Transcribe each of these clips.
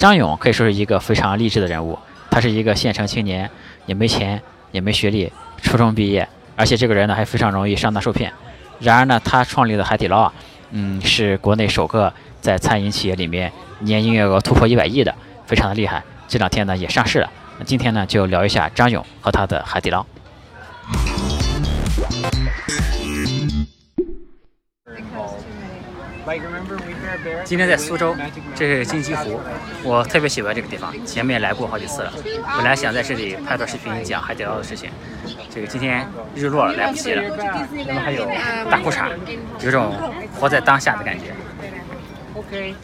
张勇可以说是一个非常励志的人物，他是一个县城青年，也没钱，也没学历，初中毕业，而且这个人呢还非常容易上当受骗。然而呢，他创立的海底捞啊，嗯，是国内首个在餐饮企业里面年营业额突破一百亿的，非常的厉害。这两天呢也上市了。那今天呢就聊一下张勇和他的海底捞。今天在苏州，这是金鸡湖，我特别喜欢这个地方，前面来过好几次了。本来想在这里拍段视频讲海底捞的事情，这个今天日落，来不及了。那么还有大裤衩，有种活在当下的感觉。OK。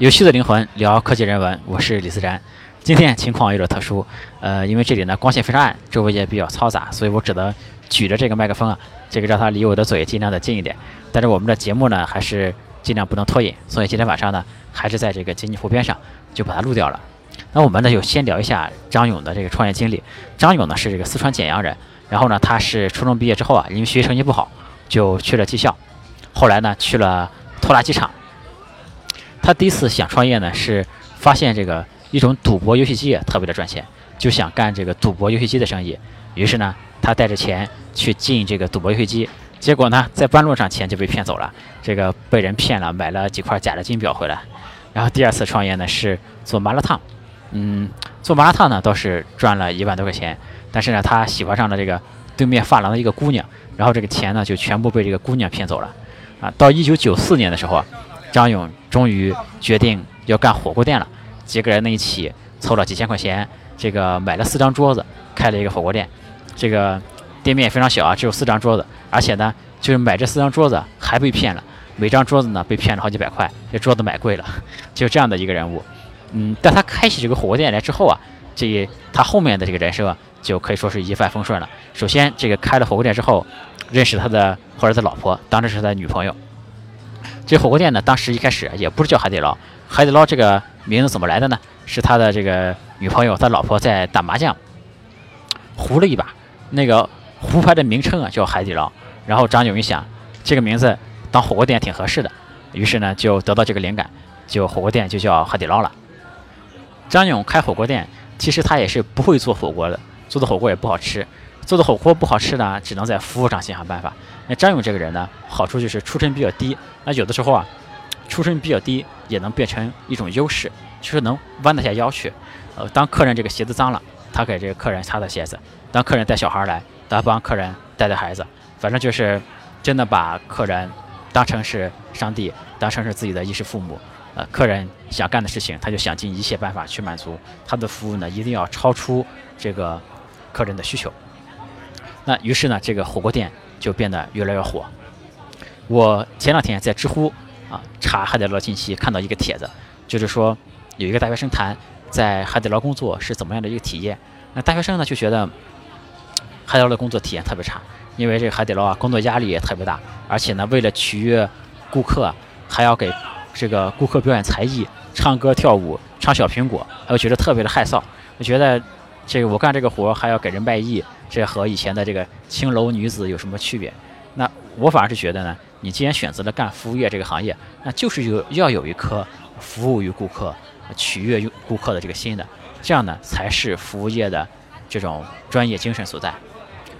有趣的灵魂聊科技人文，我是李思然。今天情况有点特殊，呃，因为这里呢光线非常暗，周围也比较嘈杂，所以我只能举着这个麦克风啊，这个让它离我的嘴尽量的近一点。但是我们的节目呢还是尽量不能拖延，所以今天晚上呢还是在这个金鸡湖边上就把它录掉了。那我们呢就先聊一下张勇的这个创业经历。张勇呢是这个四川简阳人，然后呢他是初中毕业之后啊，因为学习成绩不好，就去了技校，后来呢去了拖拉机厂。他第一次想创业呢，是发现这个一种赌博游戏机特别的赚钱，就想干这个赌博游戏机的生意。于是呢，他带着钱去进这个赌博游戏机，结果呢，在半路上钱就被骗走了，这个被人骗了，买了几块假的金表回来。然后第二次创业呢，是做麻辣烫，嗯，做麻辣烫呢倒是赚了一万多块钱，但是呢，他喜欢上了这个对面发廊的一个姑娘，然后这个钱呢就全部被这个姑娘骗走了。啊，到一九九四年的时候啊。张勇终于决定要干火锅店了，几个人呢一起凑了几千块钱，这个买了四张桌子，开了一个火锅店。这个店面也非常小啊，只有四张桌子，而且呢，就是买这四张桌子还被骗了，每张桌子呢被骗了好几百块，这桌子买贵了，就这样的一个人物。嗯，但他开起这个火锅店来之后啊，这他后面的这个人设就可以说是一帆风顺了。首先，这个开了火锅店之后，认识他的或者他老婆，当时是他女朋友。这火锅店呢，当时一开始也不是叫海底捞，海底捞这个名字怎么来的呢？是他的这个女朋友，他老婆在打麻将，胡了一把，那个胡牌的名称啊叫海底捞。然后张勇一想，这个名字当火锅店挺合适的，于是呢就得到这个灵感，就火锅店就叫海底捞了。张勇开火锅店，其实他也是不会做火锅的，做的火锅也不好吃。做的火锅不好吃呢，只能在服务上想想办法。那张勇这个人呢，好处就是出身比较低。那有的时候啊，出身比较低也能变成一种优势，就是能弯得下腰去。呃，当客人这个鞋子脏了，他给这个客人擦擦鞋子；当客人带小孩来，他帮客人带带孩子。反正就是真的把客人当成是上帝，当成是自己的衣食父母。呃，客人想干的事情，他就想尽一切办法去满足。他的服务呢，一定要超出这个客人的需求。那于是呢，这个火锅店就变得越来越火。我前两天在知乎啊查海底捞信息，看到一个帖子，就是说有一个大学生谈在海底捞工作是怎么样的一个体验。那大学生呢就觉得海底捞的工作体验特别差，因为这个海底捞啊工作压力也特别大，而且呢为了取悦顾客，还要给这个顾客表演才艺，唱歌跳舞，唱小苹果，还有觉得特别的害臊。我觉得这个我干这个活还要给人卖艺。这和以前的这个青楼女子有什么区别？那我反而是觉得呢，你既然选择了干服务业这个行业，那就是有要有一颗服务于顾客、取悦顾客的这个心的，这样呢才是服务业的这种专业精神所在。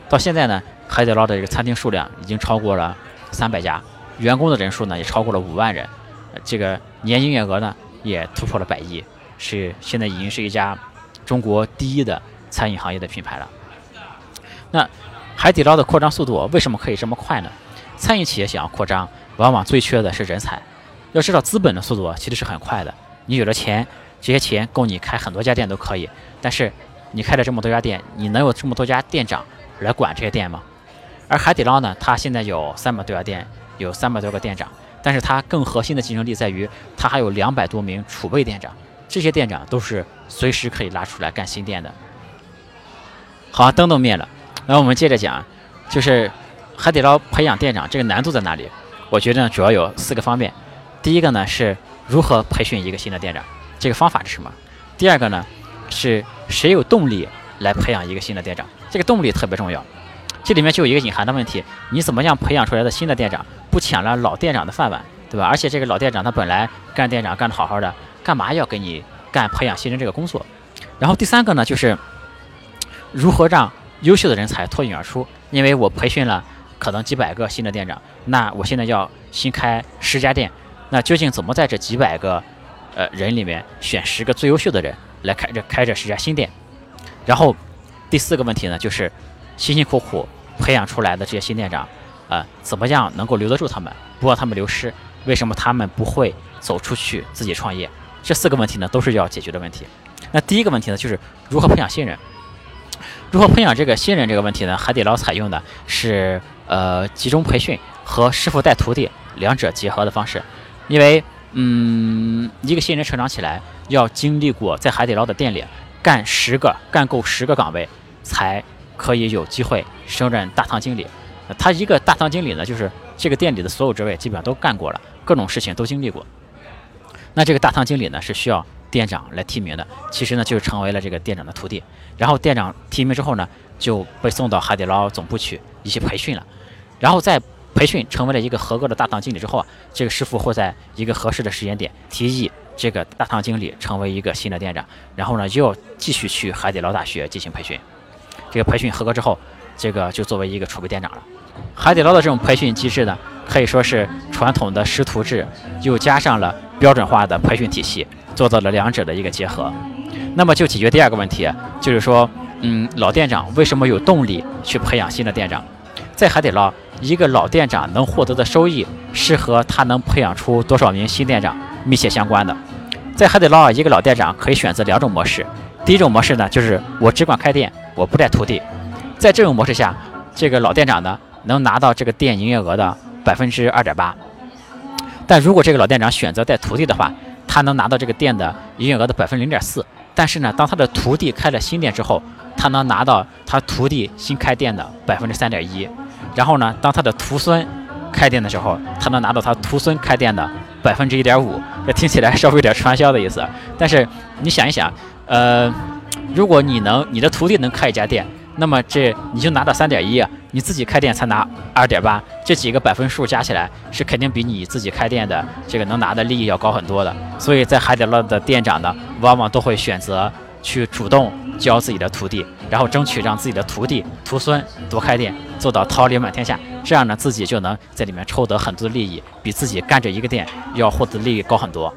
到现在呢，海底捞的这个餐厅数量已经超过了三百家，员工的人数呢也超过了五万人，这个年营业额呢也突破了百亿，是现在已经是一家中国第一的餐饮行业的品牌了。那海底捞的扩张速度为什么可以这么快呢？餐饮企业想要扩张，往往最缺的是人才。要知道，资本的速度其实是很快的。你有了钱，这些钱够你开很多家店都可以。但是你开了这么多家店，你能有这么多家店长来管这些店吗？而海底捞呢，它现在有三百多家店，有三百多个店长，但是它更核心的竞争力在于，它还有两百多名储备店长，这些店长都是随时可以拉出来干新店的。好，灯都灭了。那我们接着讲，就是海底捞培养店长这个难度在哪里？我觉得呢，主要有四个方面。第一个呢，是如何培训一个新的店长，这个方法是什么？第二个呢，是谁有动力来培养一个新的店长，这个动力特别重要。这里面就有一个隐含的问题：你怎么样培养出来的新的店长不抢了老店长的饭碗，对吧？而且这个老店长他本来干店长干得好好的，干嘛要给你干培养新人这个工作？然后第三个呢，就是如何让优秀的人才脱颖而出。因为我培训了可能几百个新的店长，那我现在要新开十家店，那究竟怎么在这几百个呃人里面选十个最优秀的人来开这开这十家新店？然后第四个问题呢，就是辛辛苦苦培养出来的这些新店长，呃，怎么样能够留得住他们，不让他们流失？为什么他们不会走出去自己创业？这四个问题呢，都是要解决的问题。那第一个问题呢，就是如何培养新人？如何培养这个新人这个问题呢？海底捞采用的是呃集中培训和师傅带徒弟两者结合的方式。因为嗯，一个新人成长起来要经历过在海底捞的店里干十个干够十个岗位，才可以有机会升任大堂经理。他一个大堂经理呢，就是这个店里的所有职位基本上都干过了，各种事情都经历过。那这个大堂经理呢，是需要。店长来提名的，其实呢就成为了这个店长的徒弟。然后店长提名之后呢，就被送到海底捞总部去一起培训了。然后在培训成为了一个合格的大堂经理之后啊，这个师傅会在一个合适的时间点提议这个大堂经理成为一个新的店长。然后呢，又继续去海底捞大学进行培训。这个培训合格之后，这个就作为一个储备店长了。海底捞的这种培训机制呢，可以说是传统的师徒制，又加上了标准化的培训体系。做到了两者的一个结合，那么就解决第二个问题，就是说，嗯，老店长为什么有动力去培养新的店长？在海底捞，一个老店长能获得的收益是和他能培养出多少名新店长密切相关的。在海底捞啊，一个老店长可以选择两种模式，第一种模式呢，就是我只管开店，我不带徒弟。在这种模式下，这个老店长呢，能拿到这个店营业额的百分之二点八。但如果这个老店长选择带徒弟的话，他能拿到这个店的营业额的百分之零点四，但是呢，当他的徒弟开了新店之后，他能拿到他徒弟新开店的百分之三点一，然后呢，当他的徒孙开店的时候，他能拿到他徒孙开店的百分之一点五。这听起来稍微有点传销的意思，但是你想一想，呃，如果你能你的徒弟能开一家店。那么这你就拿到三点一，你自己开店才拿二点八，这几个百分数加起来是肯定比你自己开店的这个能拿的利益要高很多的。所以在海底捞的店长呢，往往都会选择去主动教自己的徒弟，然后争取让自己的徒弟徒孙多开店，做到桃李满天下。这样呢，自己就能在里面抽得很多的利益，比自己干这一个店要获得利益高很多。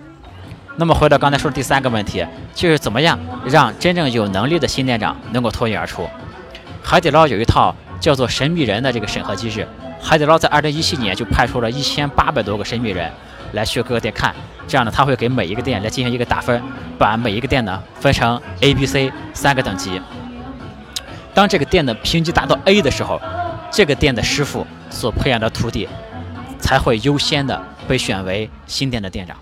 那么回到刚才说第三个问题，就是怎么样让真正有能力的新店长能够脱颖而出？海底捞有一套叫做“神秘人”的这个审核机制。海底捞在2017年就派出了一千八百多个神秘人来去各个店看，这样呢，他会给每一个店来进行一个打分，把每一个店呢分成 A、B、C 三个等级。当这个店的评级达到 A 的时候，这个店的师傅所培养的徒弟才会优先的被选为新店的店长。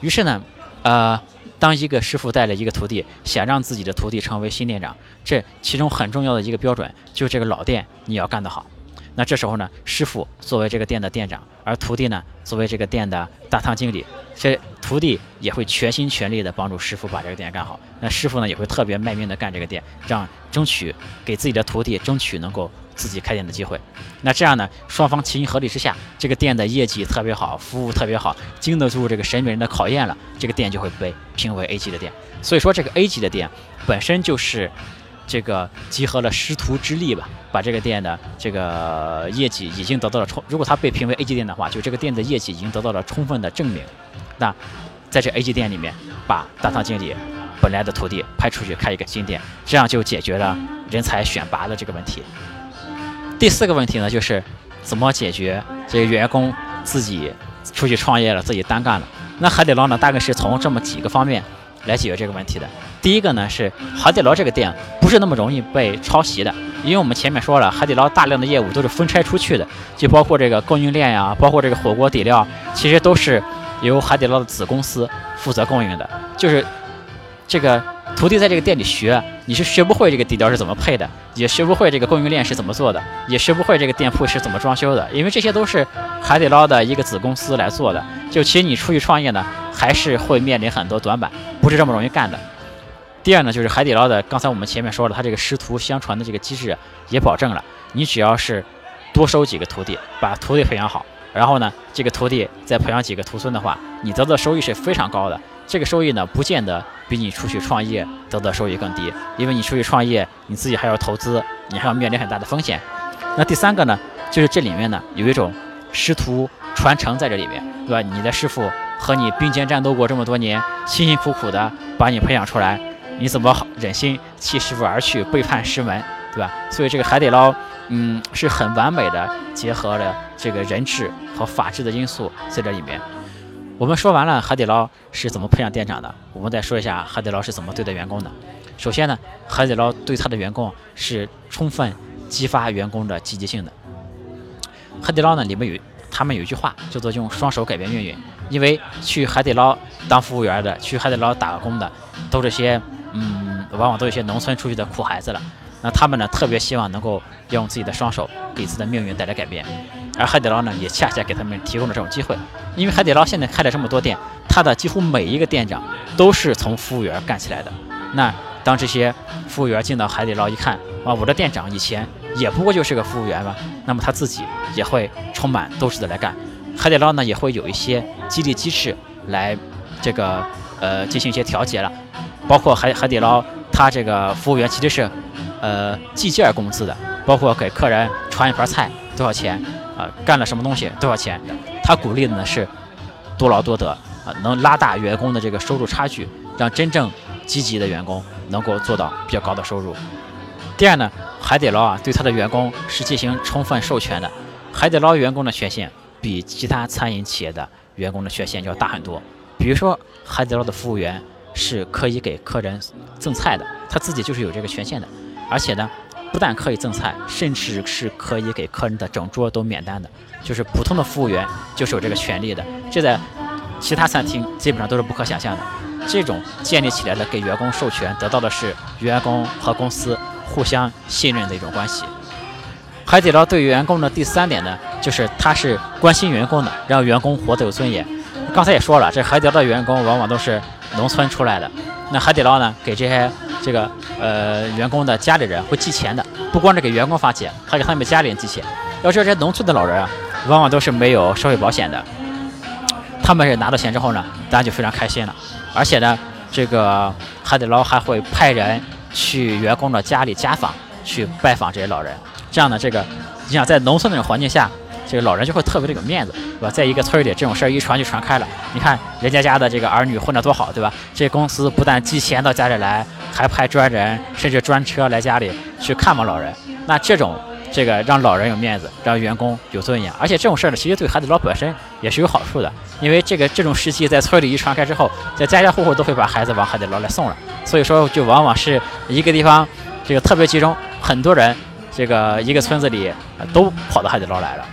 于是呢，呃。当一个师傅带了一个徒弟，想让自己的徒弟成为新店长，这其中很重要的一个标准就是这个老店你要干得好。那这时候呢，师傅作为这个店的店长，而徒弟呢作为这个店的大堂经理，这徒弟也会全心全力的帮助师傅把这个店干好。那师傅呢也会特别卖命的干这个店，让争取给自己的徒弟争取能够。自己开店的机会，那这样呢？双方齐心合力之下，这个店的业绩特别好，服务特别好，经得住这个神秘人的考验了，这个店就会被评为 A 级的店。所以说，这个 A 级的店本身就是这个集合了师徒之力吧，把这个店的这个业绩已经得到了充。如果它被评为 A 级店的话，就这个店的业绩已经得到了充分的证明。那在这 A 级店里面，把大堂经理本来的徒弟派出去开一个新店，这样就解决了人才选拔的这个问题。第四个问题呢，就是怎么解决这个员工自己出去创业了，自己单干了。那海底捞呢，大概是从这么几个方面来解决这个问题的。第一个呢，是海底捞这个店不是那么容易被抄袭的，因为我们前面说了，海底捞大量的业务都是分拆出去的，就包括这个供应链呀，包括这个火锅底料，其实都是由海底捞的子公司负责供应的，就是这个。徒弟在这个店里学，你是学不会这个底料是怎么配的，也学不会这个供应链是怎么做的，也学不会这个店铺是怎么装修的，因为这些都是海底捞的一个子公司来做的。就其实你出去创业呢，还是会面临很多短板，不是这么容易干的。第二呢，就是海底捞的，刚才我们前面说了，它这个师徒相传的这个机制也保证了，你只要是多收几个徒弟，把徒弟培养好，然后呢，这个徒弟再培养几个徒孙的话，你得到的收益是非常高的。这个收益呢，不见得比你出去创业得到收益更低，因为你出去创业，你自己还要投资，你还要面临很大的风险。那第三个呢，就是这里面呢有一种师徒传承在这里面，对吧？你的师傅和你并肩战斗过这么多年，辛辛苦苦的把你培养出来，你怎么忍心弃师傅而去，背叛师门，对吧？所以这个海底捞，嗯，是很完美的结合了这个人治和法治的因素在这里面。我们说完了海底捞是怎么培养店长的，我们再说一下海底捞是怎么对待员工的。首先呢，海底捞对他的员工是充分激发员工的积极性的。海底捞呢里面有他们有一句话叫做用双手改变命运，因为去海底捞当服务员的，去海底捞打工的，都这些嗯，往往都有些农村出去的苦孩子了。那他们呢特别希望能够用自己的双手给自己的命运带来改变。而海底捞呢，也恰恰给他们提供了这种机会，因为海底捞现在开了这么多店，它的几乎每一个店长都是从服务员干起来的。那当这些服务员进到海底捞一看，啊，我的店长以前也不过就是个服务员嘛，那么他自己也会充满斗志的来干。海底捞呢，也会有一些激励机制来这个呃进行一些调节了，包括海海底捞它这个服务员其实是呃计件工资的，包括给客人传一盘菜多少钱。啊，干了什么东西多少钱？他鼓励的呢是多劳多得啊，能拉大员工的这个收入差距，让真正积极的员工能够做到比较高的收入。第二呢，海底捞啊对他的员工是进行充分授权的，海底捞员工的权限比其他餐饮企业的员工的权限要大很多。比如说，海底捞的服务员是可以给客人赠菜的，他自己就是有这个权限的，而且呢。不但可以赠菜，甚至是可以给客人的整桌都免单的，就是普通的服务员就是有这个权利的，这在其他餐厅基本上都是不可想象的。这种建立起来的给员工授权，得到的是员工和公司互相信任的一种关系。海底捞对员工的第三点呢，就是他是关心员工的，让员工活得有尊严。刚才也说了，这海底捞的员工往往都是农村出来的，那海底捞呢，给这些。这个呃，员工的家里人会寄钱的，不光是给员工发钱，还给他们家里人寄钱。要知道，这些农村的老人啊，往往都是没有社会保险的。他们是拿到钱之后呢，当然就非常开心了。而且呢，这个海底捞还会派人去员工的家里家访，去拜访这些老人。这样呢，这个你想在农村那种环境下。这个老人就会特别的有面子，对吧？在一个村里，这种事儿一传就传开了。你看人家家的这个儿女混得多好，对吧？这公司不但寄钱到家里来，还派专人甚至专车来家里去看望老人。那这种这个让老人有面子，让员工有尊严，而且这种事儿呢，其实对海底捞本身也是有好处的。因为这个这种事迹在村里一传开之后，在家家户户都会把孩子往海底捞来送了。所以说，就往往是一个地方这个特别集中，很多人这个一个村子里都跑到海底捞来了。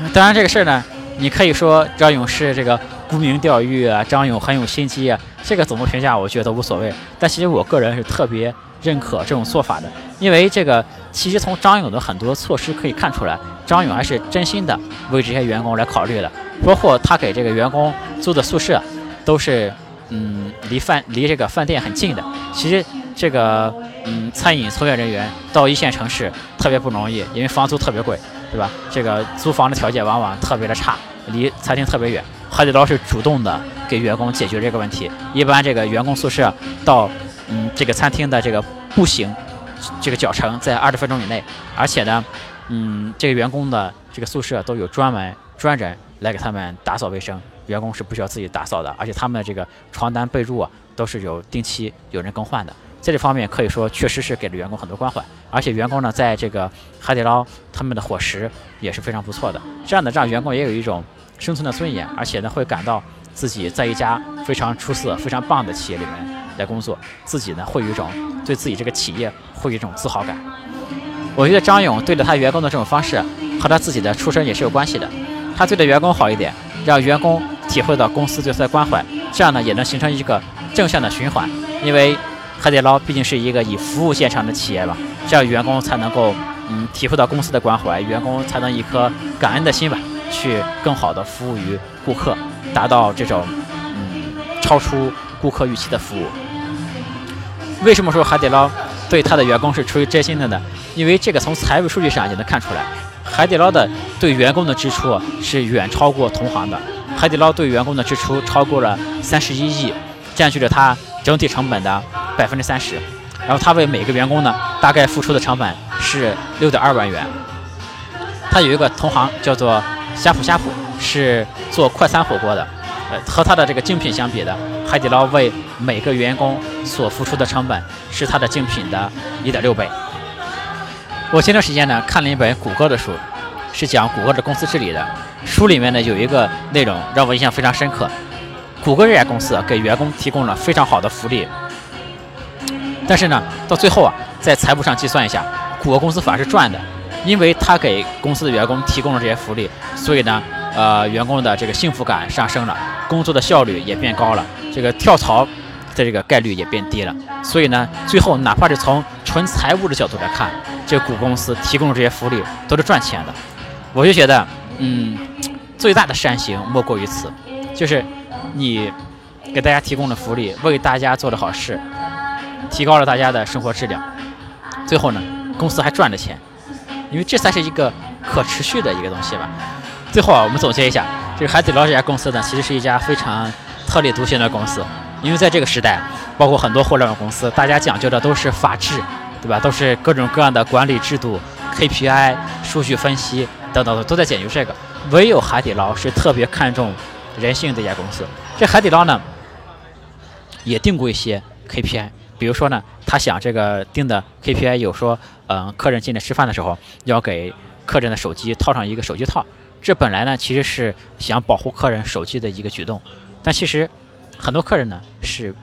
当然，这个事儿呢，你可以说张勇是这个沽名钓誉啊，张勇很有心机啊，这个怎么评价，我觉得无所谓。但其实我个人是特别认可这种做法的，因为这个其实从张勇的很多措施可以看出来，张勇还是真心的为这些员工来考虑的。包括他给这个员工租的宿舍，都是嗯离饭离这个饭店很近的。其实这个嗯餐饮从业人员到一线城市特别不容易，因为房租特别贵。对吧？这个租房的条件往往特别的差，离餐厅特别远。海底捞是主动的给员工解决这个问题。一般这个员工宿舍到嗯这个餐厅的这个步行这个脚程在二十分钟以内，而且呢，嗯这个员工的这个宿舍都有专门专人来给他们打扫卫生，员工是不需要自己打扫的。而且他们的这个床单被褥啊都是有定期有人更换的。在这方面可以说确实是给了员工很多关怀，而且员工呢，在这个海底捞他们的伙食也是非常不错的，这样的让员工也有一种生存的尊严，而且呢会感到自己在一家非常出色、非常棒的企业里面来工作，自己呢会有一种对自己这个企业会有一种自豪感。我觉得张勇对待他员工的这种方式和他自己的出身也是有关系的，他对待员工好一点，让员工体会到公司对他的关怀，这样呢也能形成一个正向的循环，因为。海底捞毕竟是一个以服务见长的企业吧，这样员工才能够嗯体会到公司的关怀，员工才能一颗感恩的心吧，去更好的服务于顾客，达到这种嗯超出顾客预期的服务。为什么说海底捞对他的员工是出于真心的呢？因为这个从财务数据上也能看出来，海底捞的对员工的支出是远超过同行的。海底捞对员工的支出超过了三十一亿，占据了它整体成本的百分之三十。然后他为每个员工呢，大概付出的成本是六点二万元。他有一个同行叫做呷哺呷哺，是做快餐火锅的。呃，和他的这个竞品相比的，海底捞为每个员工所付出的成本是他的竞品的一点六倍。我前段时间呢看了一本谷歌的书，是讲谷歌的公司治理的。书里面呢有一个内容让我印象非常深刻。谷歌这家公司给员工提供了非常好的福利，但是呢到最后啊，在财务上计算一下，谷歌公司反而是赚的，因为他给公司的员工提供了这些福利，所以呢。呃，员工的这个幸福感上升了，工作的效率也变高了，这个跳槽的这个概率也变低了。所以呢，最后哪怕是从纯财务的角度来看，这个股公司提供的这些福利都是赚钱的。我就觉得，嗯，最大的善行莫过于此，就是你给大家提供了福利，为大家做的好事，提高了大家的生活质量，最后呢，公司还赚了钱，因为这才是一个可持续的一个东西吧。最后啊，我们总结一下，这个海底捞这家公司呢，其实是一家非常特立独行的公司。因为在这个时代，包括很多互联网公司，大家讲究的都是法治，对吧？都是各种各样的管理制度、KPI、数据分析等等，都在讲究这个。唯有海底捞是特别看重人性的一家公司。这海底捞呢，也定过一些 KPI，比如说呢，他想这个定的 KPI 有说，嗯，客人进来吃饭的时候要给客人的手机套上一个手机套。这本来呢，其实是想保护客人手机的一个举动，但其实很多客人呢是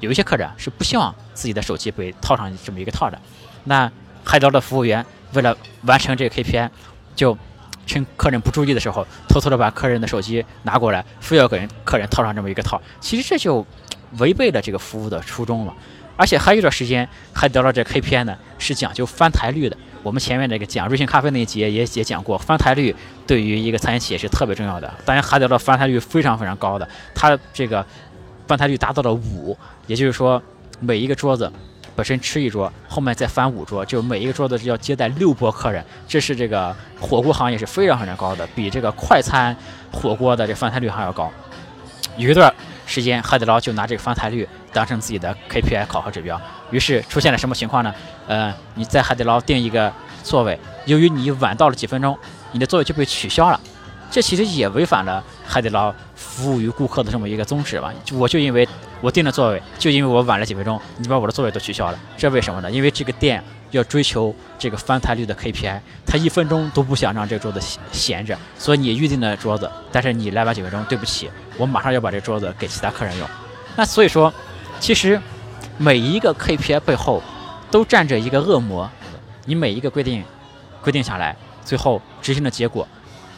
有一些客人是不希望自己的手机被套上这么一个套的。那海底捞的服务员为了完成这个 KPI，就趁客人不注意的时候，偷偷的把客人的手机拿过来，非要给人客人套上这么一个套。其实这就违背了这个服务的初衷了。而且还有一段时间，海底捞这 KPI 呢是讲究翻台率的。我们前面那个讲瑞幸咖啡那一节也也讲过，翻台率对于一个餐饮企业是特别重要的。当然，海底捞翻台率非常非常高的，它这个翻台率达到了五，也就是说每一个桌子本身吃一桌，后面再翻五桌，就每一个桌子要接待六波客人，这是这个火锅行业是非常非常高的，比这个快餐火锅的这翻台率还要高。有一段时间，海底捞就拿这个翻台率。当成自己的 KPI 考核指标，于是出现了什么情况呢？呃，你在海底捞订一个座位，由于你晚到了几分钟，你的座位就被取消了。这其实也违反了海底捞服务于顾客的这么一个宗旨吧？我就因为我订了座位，就因为我晚了几分钟，你把我的座位都取消了，这为什么呢？因为这个店要追求这个翻台率的 KPI，他一分钟都不想让这桌子闲着，所以你预定的桌子，但是你来晚几分钟，对不起，我马上要把这桌子给其他客人用。那所以说。其实，每一个 KPI 背后都站着一个恶魔。你每一个规定规定下来，最后执行的结果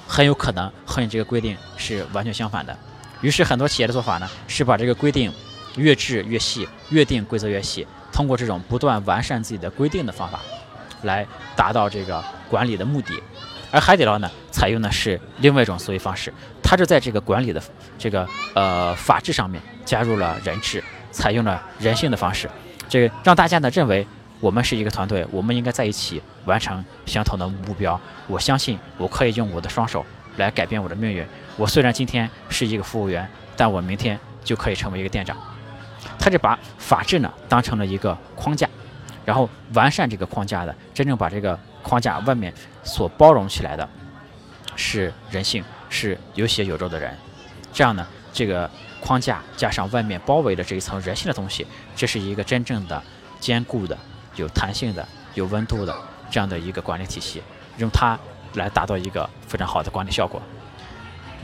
很有可能和你这个规定是完全相反的。于是，很多企业的做法呢，是把这个规定越制越细，越定规则越细，通过这种不断完善自己的规定的方法，来达到这个管理的目的。而海底捞呢，采用的是另外一种思维方式，它是在这个管理的这个呃法治上面加入了人治。采用了人性的方式，这让大家呢认为我们是一个团队，我们应该在一起完成相同的目标。我相信我可以用我的双手来改变我的命运。我虽然今天是一个服务员，但我明天就可以成为一个店长。他就把法治呢当成了一个框架，然后完善这个框架的，真正把这个框架外面所包容起来的是人性，是有血有肉的人。这样呢，这个。框架加上外面包围的这一层人性的东西，这是一个真正的坚固的、有弹性的、有温度的这样的一个管理体系，用它来达到一个非常好的管理效果。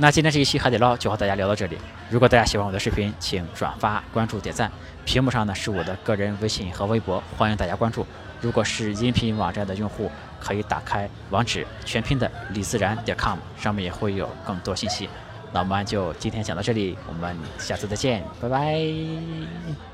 那今天这一期海底捞就和大家聊到这里。如果大家喜欢我的视频，请转发、关注、点赞。屏幕上呢是我的个人微信和微博，欢迎大家关注。如果是音频网站的用户，可以打开网址全拼的李自然点 com，上面也会有更多信息。那我们就今天讲到这里，我们下次再见，拜拜。